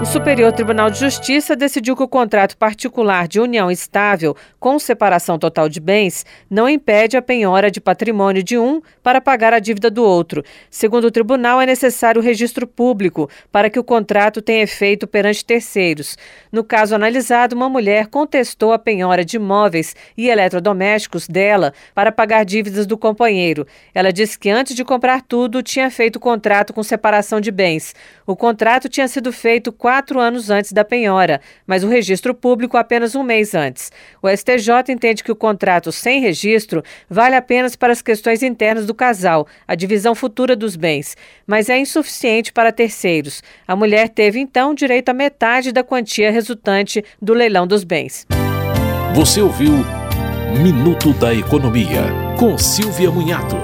O Superior Tribunal de Justiça decidiu que o contrato particular de união estável com separação total de bens não impede a penhora de patrimônio de um para pagar a dívida do outro. Segundo o tribunal, é necessário o registro público para que o contrato tenha efeito perante terceiros. No caso analisado, uma mulher contestou a penhora de imóveis e eletrodomésticos dela para pagar dívidas do companheiro. Ela disse que antes de comprar tudo, tinha feito contrato com separação de bens. O contrato tinha sido feito quatro anos antes da penhora, mas o registro público apenas um mês antes. O STJ entende que o contrato sem registro vale apenas para as questões internas do casal, a divisão futura dos bens, mas é insuficiente para terceiros. A mulher teve então direito a metade da quantia resultante do leilão dos bens. Você ouviu Minuto da Economia, com Silvia Munhato.